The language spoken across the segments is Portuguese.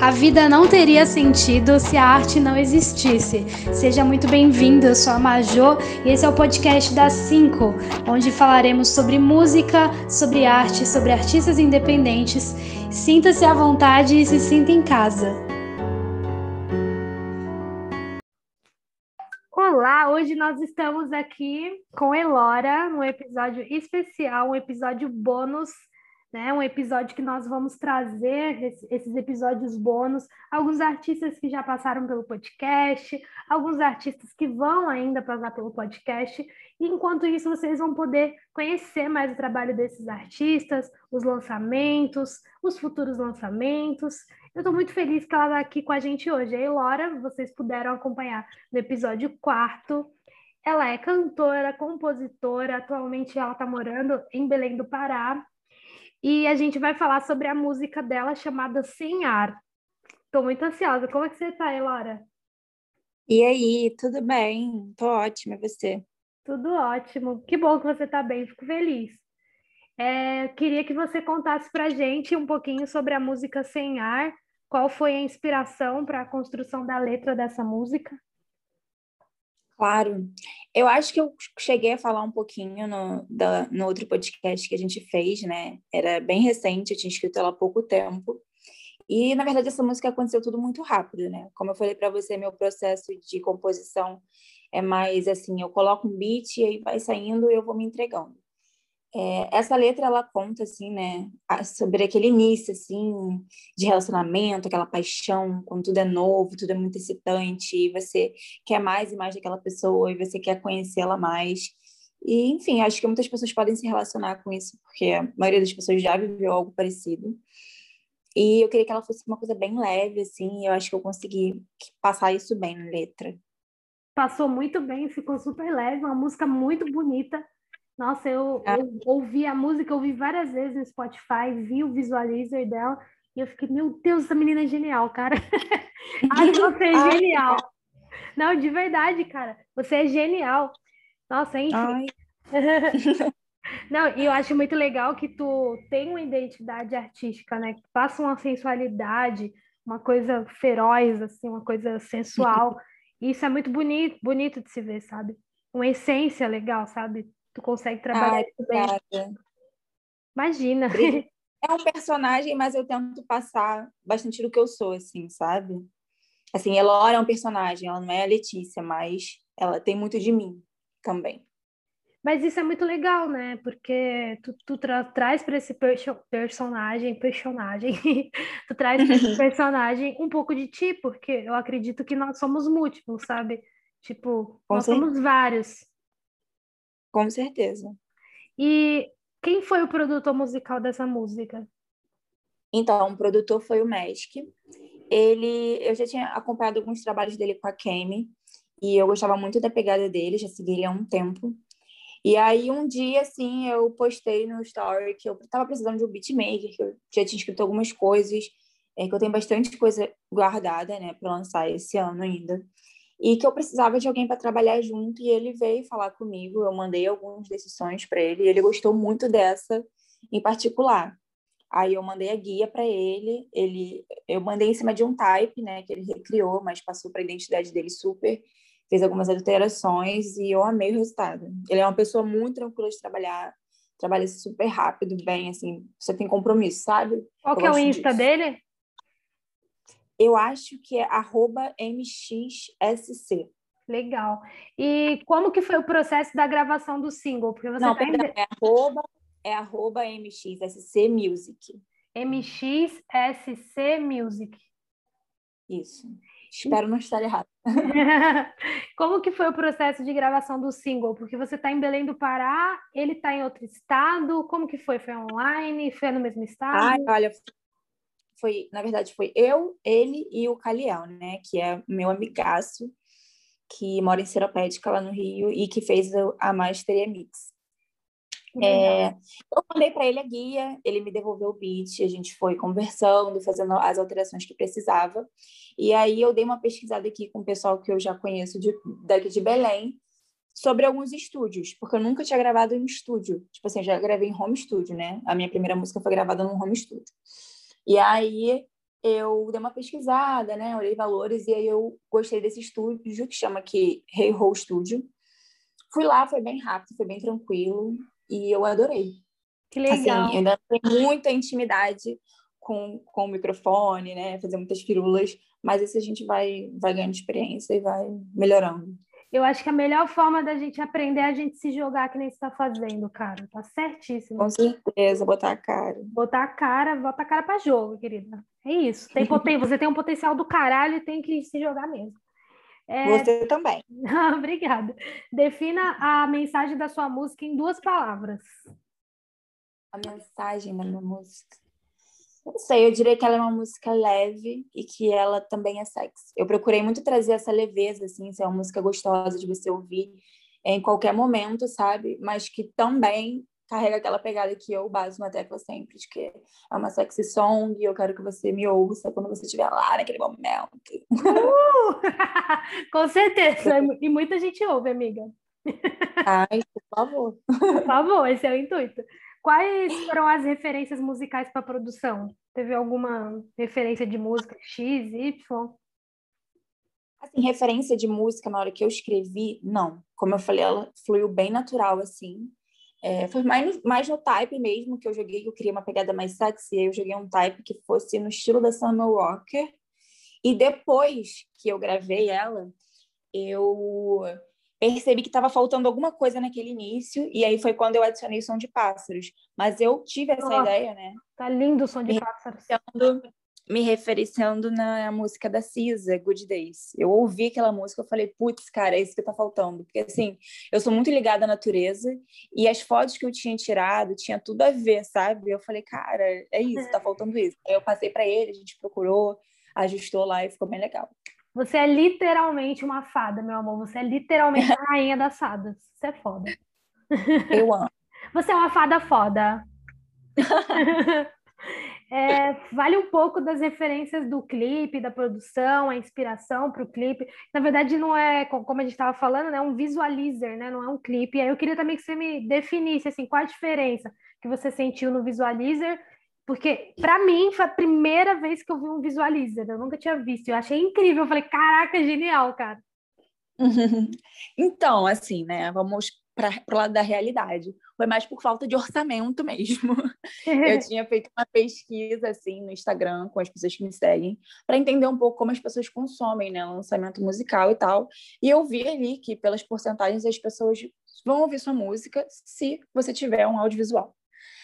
A vida não teria sentido se a arte não existisse. Seja muito bem-vindo, eu sou a Majô e esse é o podcast das 5, onde falaremos sobre música, sobre arte, sobre artistas independentes. Sinta-se à vontade e se sinta em casa. Olá, hoje nós estamos aqui com Elora, num episódio especial, um episódio bônus né? Um episódio que nós vamos trazer esses episódios bônus, alguns artistas que já passaram pelo podcast, alguns artistas que vão ainda passar pelo podcast. Enquanto isso, vocês vão poder conhecer mais o trabalho desses artistas, os lançamentos, os futuros lançamentos. Eu estou muito feliz que ela está aqui com a gente hoje. A Elora, vocês puderam acompanhar no episódio quarto. Ela é cantora, compositora, atualmente ela está morando em Belém do Pará e a gente vai falar sobre a música dela chamada Sem Ar. Estou muito ansiosa. Como é que você está, Elora? E aí, tudo bem? Tô ótima, e você? Tudo ótimo. Que bom que você está bem, fico feliz. É, queria que você contasse para a gente um pouquinho sobre a música Sem Ar, qual foi a inspiração para a construção da letra dessa música? Claro. Eu acho que eu cheguei a falar um pouquinho no, da, no outro podcast que a gente fez, né? Era bem recente, eu tinha escrito ela há pouco tempo. E, na verdade, essa música aconteceu tudo muito rápido, né? Como eu falei para você, meu processo de composição é mais assim: eu coloco um beat e aí vai saindo e eu vou me entregando. É, essa letra ela conta assim, né, sobre aquele início assim de relacionamento, aquela paixão, quando tudo é novo, tudo é muito excitante, e você quer mais e mais daquela pessoa e você quer conhecê-la mais. E enfim, acho que muitas pessoas podem se relacionar com isso, porque a maioria das pessoas já viveu algo parecido. E eu queria que ela fosse uma coisa bem leve assim, e eu acho que eu consegui passar isso bem na letra. Passou muito bem, ficou super leve, uma música muito bonita nossa, eu, é. eu, ouvi a música, ouvi várias vezes no Spotify, vi o visualizer dela e eu fiquei, meu Deus, essa menina é genial, cara. Ai, você é genial. Não, de verdade, cara, você é genial. Nossa, enfim. Não, e eu acho muito legal que tu tem uma identidade artística, né? Que passa uma sensualidade, uma coisa feroz, assim, uma coisa sensual. E isso é muito bonito, bonito de se ver, sabe? Uma essência legal, sabe? Tu consegue trabalhar Ai, isso bem. Imagina. É um personagem, mas eu tento passar bastante do que eu sou, assim, sabe? Assim, Elora é um personagem, ela não é a Letícia, mas ela tem muito de mim também. Mas isso é muito legal, né? Porque tu, tu tra traz para esse perso personagem, personagem, tu traz para esse personagem um pouco de ti, porque eu acredito que nós somos múltiplos, sabe? Tipo, Com nós certeza. somos vários. Com certeza. E quem foi o produtor musical dessa música? Então, o produtor foi o Magic. Ele, eu já tinha acompanhado alguns trabalhos dele com a Kemi e eu gostava muito da pegada dele, já segui ele há um tempo. E aí um dia assim, eu postei no story que eu estava precisando de um beatmaker, que eu já tinha escrito algumas coisas, é que eu tenho bastante coisa guardada, né, para lançar esse ano ainda e que eu precisava de alguém para trabalhar junto e ele veio falar comigo, eu mandei desses sonhos para ele e ele gostou muito dessa em particular. Aí eu mandei a guia para ele, ele eu mandei em cima de um type, né, que ele recriou, mas passou para a identidade dele super, fez algumas alterações e eu amei o resultado. Ele é uma pessoa muito tranquila de trabalhar, trabalha super rápido, bem assim, você tem compromisso, sabe? Qual eu que é o Insta disso. dele? Eu acho que é MXSC. Legal. E como que foi o processo da gravação do single? Porque você Não, tá perdão, é arroba, é arroba MXSC Music. MXSC Music. Isso. Espero não estar errado. Como que foi o processo de gravação do single? Porque você está em Belém do Pará, ele está em outro estado. Como que foi? Foi online? Foi no mesmo estado? Ai, olha, foi, na verdade, foi eu, ele e o Caliel, né? Que é meu amigaço, que mora em Seropédica, lá no Rio, e que fez a Masteria Mix. É, eu mandei para ele a guia, ele me devolveu o beat, a gente foi conversando, fazendo as alterações que precisava. E aí eu dei uma pesquisada aqui com o pessoal que eu já conheço de, daqui de Belém sobre alguns estúdios, porque eu nunca tinha gravado em estúdio. Tipo assim, já gravei em home studio, né? A minha primeira música foi gravada num home studio. E aí eu dei uma pesquisada, né? Olhei valores e aí eu gostei desse estúdio que chama aqui Hey Ho Studio. Fui lá, foi bem rápido, foi bem tranquilo e eu adorei. Que legal. Assim, ainda tenho muita intimidade com, com o microfone, né? Fazer muitas firulas, mas isso a gente vai, vai ganhando experiência e vai melhorando. Eu acho que a melhor forma da gente aprender é a gente se jogar que nem está fazendo, cara. Tá certíssimo. Com certeza, botar a cara. Botar a cara, botar a cara para jogo, querida. É isso. Tem poten... Você tem um potencial do caralho e tem que se jogar mesmo. É... Você também. Obrigada. Defina a mensagem da sua música em duas palavras. A mensagem da minha música. Não sei, eu diria que ela é uma música leve e que ela também é sexy. Eu procurei muito trazer essa leveza, assim, ser uma música gostosa de você ouvir em qualquer momento, sabe? Mas que também carrega aquela pegada que eu baso na tecla sempre, de que é uma sexy song e eu quero que você me ouça quando você estiver lá naquele momento. Uh! Com certeza, e muita gente ouve, amiga. Ai, por favor. Por favor, esse é o intuito. Quais foram as referências musicais para a produção? Teve alguma referência de música X, Y? Assim, referência de música na hora que eu escrevi, não. Como eu falei, ela fluiu bem natural, assim. É, foi mais, mais no type mesmo que eu joguei, eu queria uma pegada mais sexy, eu joguei um type que fosse no estilo da Summer Walker. E depois que eu gravei ela, eu percebi que estava faltando alguma coisa naquele início, e aí foi quando eu adicionei o som de pássaros. Mas eu tive essa Nossa, ideia, né? Tá lindo o som de me pássaros. Me referenciando na música da Cisa, Good Days. Eu ouvi aquela música, eu falei, putz, cara, é isso que tá faltando. Porque, assim, eu sou muito ligada à natureza, e as fotos que eu tinha tirado tinha tudo a ver, sabe? Eu falei, cara, é isso, tá faltando isso. Aí eu passei para ele, a gente procurou, ajustou lá e ficou bem legal. Você é literalmente uma fada, meu amor. Você é literalmente a rainha das fadas. Você é foda. Eu amo. Você é uma fada foda. é, vale um pouco das referências do clipe, da produção, a inspiração para o clipe. Na verdade, não é, como a gente estava falando, né, é um visualizer, né, não é um clipe. Aí eu queria também que você me definisse assim, qual a diferença que você sentiu no visualizer porque, para mim, foi a primeira vez que eu vi um visualizer. Eu nunca tinha visto. Eu achei incrível. Eu falei, caraca, genial, cara. então, assim, né? Vamos para o lado da realidade. Foi mais por falta de orçamento mesmo. eu tinha feito uma pesquisa, assim, no Instagram, com as pessoas que me seguem, para entender um pouco como as pessoas consomem, né? Lançamento musical e tal. E eu vi ali que, pelas porcentagens, as pessoas vão ouvir sua música se você tiver um audiovisual.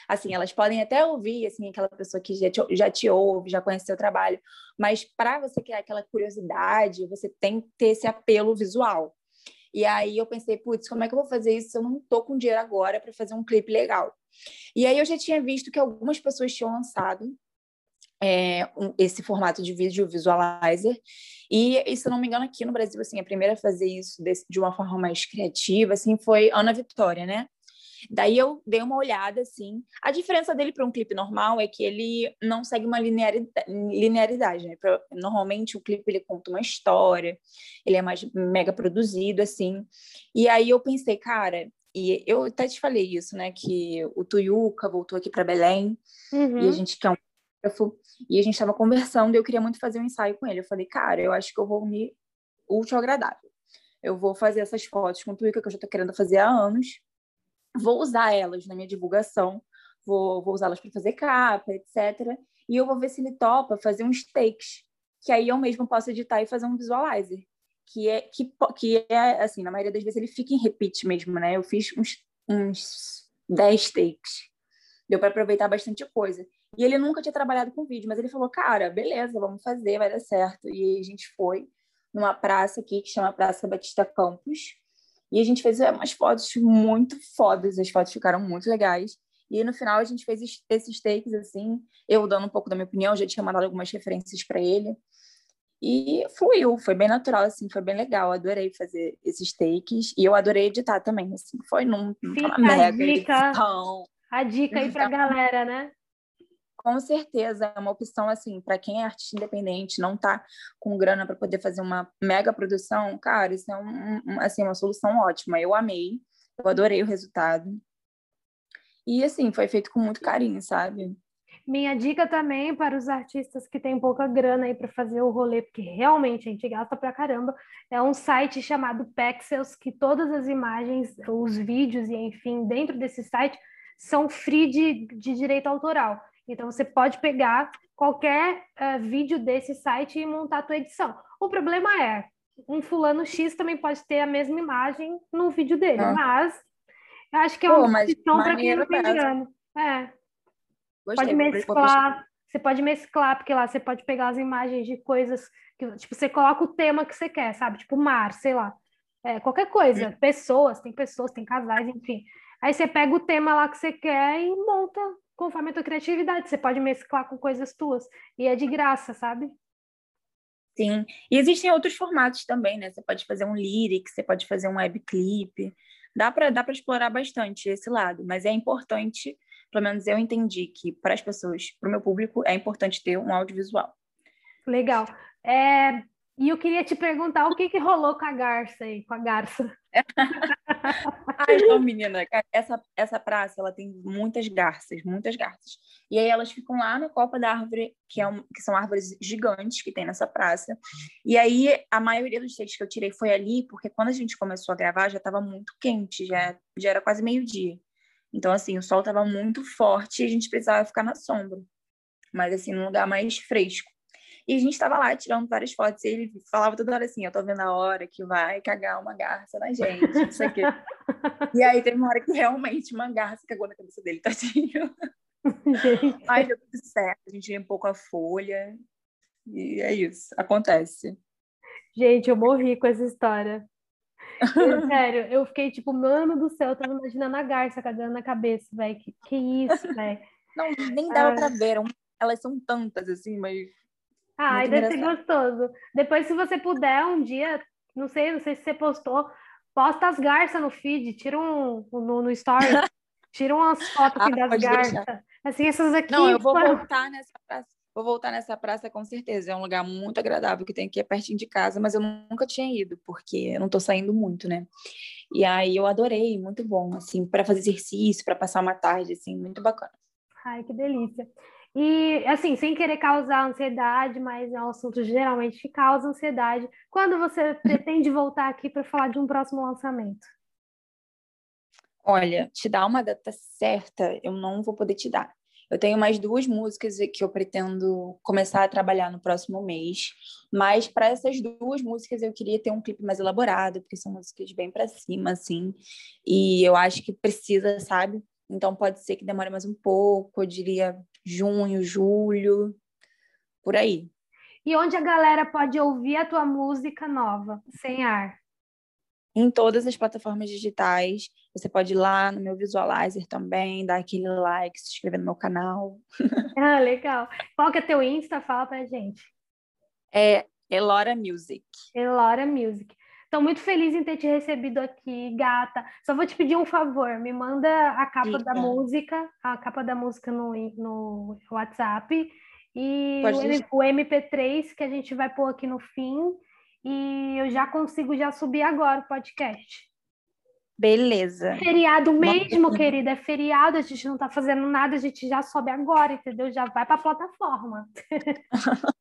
Assim, elas podem até ouvir, assim, aquela pessoa que já te, já te ouve, já conhece seu trabalho, mas para você criar aquela curiosidade, você tem que ter esse apelo visual. E aí eu pensei, putz, como é que eu vou fazer isso se eu não estou com dinheiro agora para fazer um clipe legal? E aí eu já tinha visto que algumas pessoas tinham lançado é, um, esse formato de vídeo visualizer. E, e, se eu não me engano, aqui no Brasil, assim, a primeira a fazer isso de uma forma mais criativa, assim, foi Ana Vitória, né? Daí eu dei uma olhada, assim. A diferença dele para um clipe normal é que ele não segue uma linearidade, né? Normalmente o clipe ele conta uma história, ele é mais mega produzido, assim. E aí eu pensei, cara, e eu até te falei isso, né? Que o Tuyuca voltou aqui para Belém uhum. e a gente quer um fotógrafo e a gente estava conversando e eu queria muito fazer um ensaio com ele. Eu falei, cara, eu acho que eu vou unir útil ao agradável. Eu vou fazer essas fotos com o Tuyuca que eu já estou querendo fazer há anos vou usar elas na minha divulgação, vou, vou usá-las para fazer capa, etc. E eu vou ver se ele topa fazer uns takes, que aí eu mesmo posso editar e fazer um visualizer, que é que, que é assim, na maioria das vezes ele fica em repeat mesmo, né? Eu fiz uns uns 10 takes. Deu para aproveitar bastante coisa. E ele nunca tinha trabalhado com vídeo, mas ele falou: "Cara, beleza, vamos fazer, vai dar certo". E a gente foi numa praça aqui que chama Praça Batista Campos, e a gente fez é, umas fotos muito fodas, as fotos ficaram muito legais. E no final a gente fez esses takes assim, eu dando um pouco da minha opinião, já tinha mandado algumas referências para ele. E fluiu, foi bem natural, assim, foi bem legal. Adorei fazer esses takes e eu adorei editar também, assim, foi num, Fica mega dica, edição. A dica aí pra então, galera, né? Com certeza, é uma opção assim, para quem é artista independente, não tá com grana para poder fazer uma mega produção, cara, isso é um, um, assim, uma solução ótima. Eu amei, eu adorei o resultado. E assim, foi feito com muito carinho, sabe? Minha dica também para os artistas que têm pouca grana aí para fazer o rolê, porque realmente a gente gasta pra caramba, é um site chamado Pexels, que todas as imagens, os vídeos e enfim, dentro desse site são free de, de direito autoral. Então você pode pegar qualquer uh, vídeo desse site e montar a tua edição. O problema é, um fulano X também pode ter a mesma imagem no vídeo dele, ah. mas eu acho que é uma opção para quem não tem grana. É. Gostei, pode mesclar, você pode mesclar, porque lá você pode pegar as imagens de coisas que, tipo, você coloca o tema que você quer, sabe? Tipo, mar, sei lá. É, qualquer coisa, pessoas, tem pessoas, tem casais, enfim. Aí você pega o tema lá que você quer e monta conforme a tua criatividade. Você pode mesclar com coisas tuas. E é de graça, sabe? Sim. E existem outros formatos também, né? Você pode fazer um lyric, você pode fazer um webclip. Dá para dá explorar bastante esse lado, mas é importante pelo menos eu entendi que para as pessoas, para o meu público, é importante ter um audiovisual. Legal. É, e eu queria te perguntar o que, que rolou com a garça aí, com a garça. Ai, não, menina, essa, essa praça ela tem muitas garças, muitas garças. E aí elas ficam lá na copa da árvore, que, é um, que são árvores gigantes que tem nessa praça. E aí a maioria dos takes que eu tirei foi ali, porque quando a gente começou a gravar já estava muito quente, já, já era quase meio-dia. Então, assim, o sol estava muito forte e a gente precisava ficar na sombra, mas assim, num lugar mais fresco. E a gente estava lá tirando várias fotos e ele falava toda hora assim: Eu tô vendo a hora que vai cagar uma garça na gente, isso aqui. e aí teve uma hora que realmente uma garça cagou na cabeça dele, tadinho. Mas deu tudo certo, a gente limpou com a folha. E é isso, acontece. Gente, eu morri com essa história. Sério, eu fiquei tipo, mano do céu, eu tava imaginando a garça cagando na cabeça, velho. Que, que isso, velho. Não, nem dava ah. pra ver. Elas são tantas, assim, mas. Ah, deve ser gostoso. Depois, se você puder, um dia, não sei, não sei se você postou, posta as garças no feed, tira um no, no story, tira umas fotos assim, ah, das garças. Assim, essas aqui. Não, eu vou voltar nessa praça Vou voltar nessa praça com certeza. É um lugar muito agradável que tem aqui é pertinho de casa, mas eu nunca tinha ido, porque eu não estou saindo muito, né? E aí eu adorei, muito bom, assim, para fazer exercício, para passar uma tarde, assim, muito bacana. Ai, que delícia. E, assim, sem querer causar ansiedade, mas é um assunto geralmente que causa ansiedade. Quando você pretende voltar aqui para falar de um próximo lançamento? Olha, te dar uma data certa, eu não vou poder te dar. Eu tenho mais duas músicas que eu pretendo começar a trabalhar no próximo mês, mas para essas duas músicas eu queria ter um clipe mais elaborado, porque são músicas bem para cima, assim, e eu acho que precisa, sabe? Então pode ser que demore mais um pouco, eu diria junho, julho, por aí. E onde a galera pode ouvir a tua música nova, sem ar? em todas as plataformas digitais. Você pode ir lá no meu visualizer também, dar aquele like, se inscrever no meu canal. Ah, legal. Qual que é teu Insta? Fala pra gente. É Elora Music. Elora Music. Estou muito feliz em ter te recebido aqui, gata. Só vou te pedir um favor, me manda a capa da música, a capa da música no, no WhatsApp e o, o MP3 que a gente vai pôr aqui no fim e eu já consigo já subir agora o podcast. Beleza. Feriado mesmo, querida, é feriado, a gente não tá fazendo nada, a gente já sobe agora, entendeu? Já vai para a plataforma.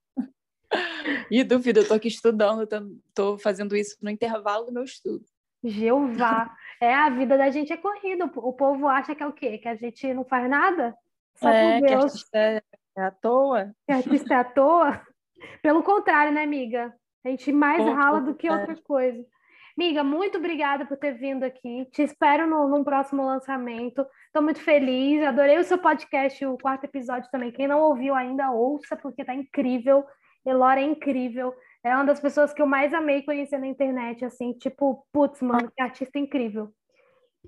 e duvido, eu tô aqui estudando, tô, fazendo isso no intervalo do meu estudo. Jeová, é a vida da gente é corrida. O povo acha que é o quê? Que a gente não faz nada? Só é, por Deus. Que artista é, é à toa. Que artista é à toa? Pelo contrário, né, amiga? A gente mais rala do que outra coisa. Miga, muito obrigada por ter vindo aqui. Te espero no, num próximo lançamento. Estou muito feliz. Adorei o seu podcast, o quarto episódio também. Quem não ouviu ainda, ouça, porque tá incrível. Elora é incrível. É uma das pessoas que eu mais amei conhecer na internet, assim, tipo, putz, mano, que artista incrível.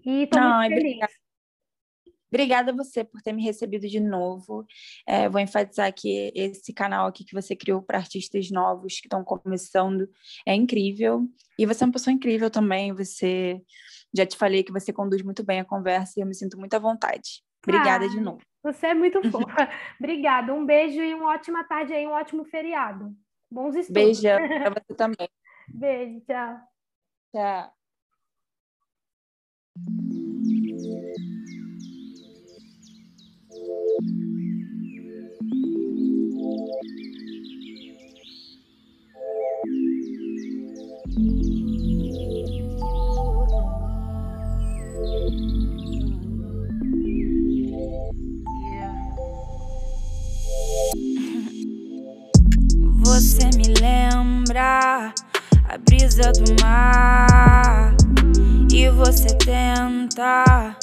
E tô não, muito feliz. Obrigada. Obrigada a você por ter me recebido de novo. É, vou enfatizar que esse canal aqui que você criou para artistas novos que estão começando é incrível. E você é uma pessoa incrível também. Você já te falei que você conduz muito bem a conversa e eu me sinto muito à vontade. Obrigada ah, de novo. Você é muito fofa. Obrigada. Um beijo e uma ótima tarde aí, um ótimo feriado. Bons estudos. Beijão para você também. Beijo, tchau. Tchau. Você a brisa do mar e você tenta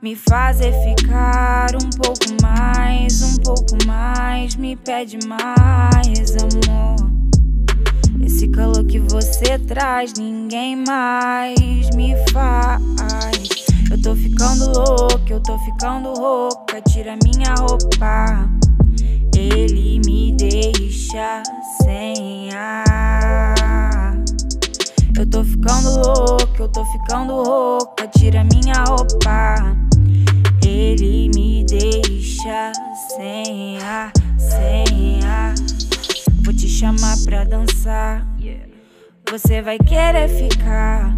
me fazer ficar um pouco mais, um pouco mais, me pede mais, amor. Esse calor que você traz, ninguém mais me faz. Eu tô ficando louca, eu tô ficando rouca, tira minha roupa. Você vai querer ficar.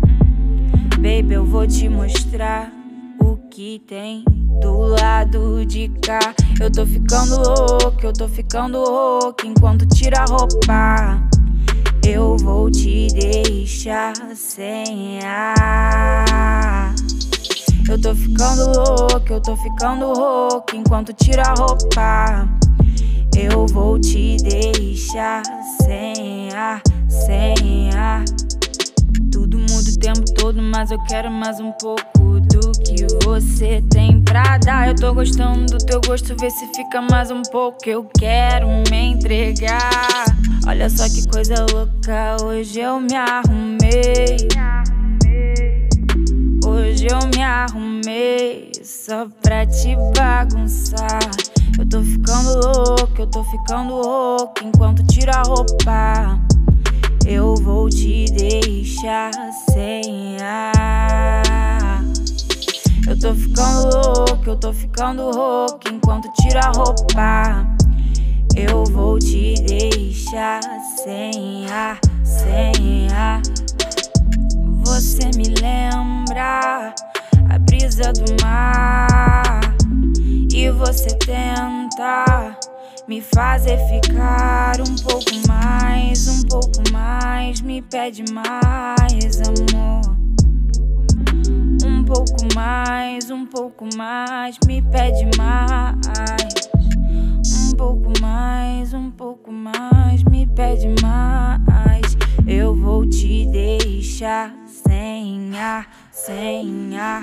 Baby, eu vou te mostrar o que tem do lado de cá. Eu tô ficando louca, eu tô ficando louca enquanto tira a roupa. Eu vou te deixar sem ar. Eu tô ficando louca, eu tô ficando louca enquanto tira a roupa. Eu vou te deixar sem ar, sem ar. Tudo muda o tempo todo, mas eu quero mais um pouco do que você tem pra dar. Eu tô gostando do teu gosto, vê se fica mais um pouco. Eu quero me entregar. Olha só que coisa louca, hoje eu me arrumei. Hoje eu me arrumei só pra te bagunçar. Eu tô ficando louca, eu tô ficando louca enquanto tiro a roupa. Eu vou te deixar sem ar. Eu tô ficando louca, eu tô ficando louca enquanto tiro a roupa. Eu vou te deixar sem ar, sem ar. Você me lembra a brisa do mar e você tenta me fazer ficar um pouco mais, um pouco me pede mais, amor. Um pouco mais, um pouco mais, me pede mais. Um pouco mais, um pouco mais, me pede mais. Eu vou te deixar sem ar, sem ar.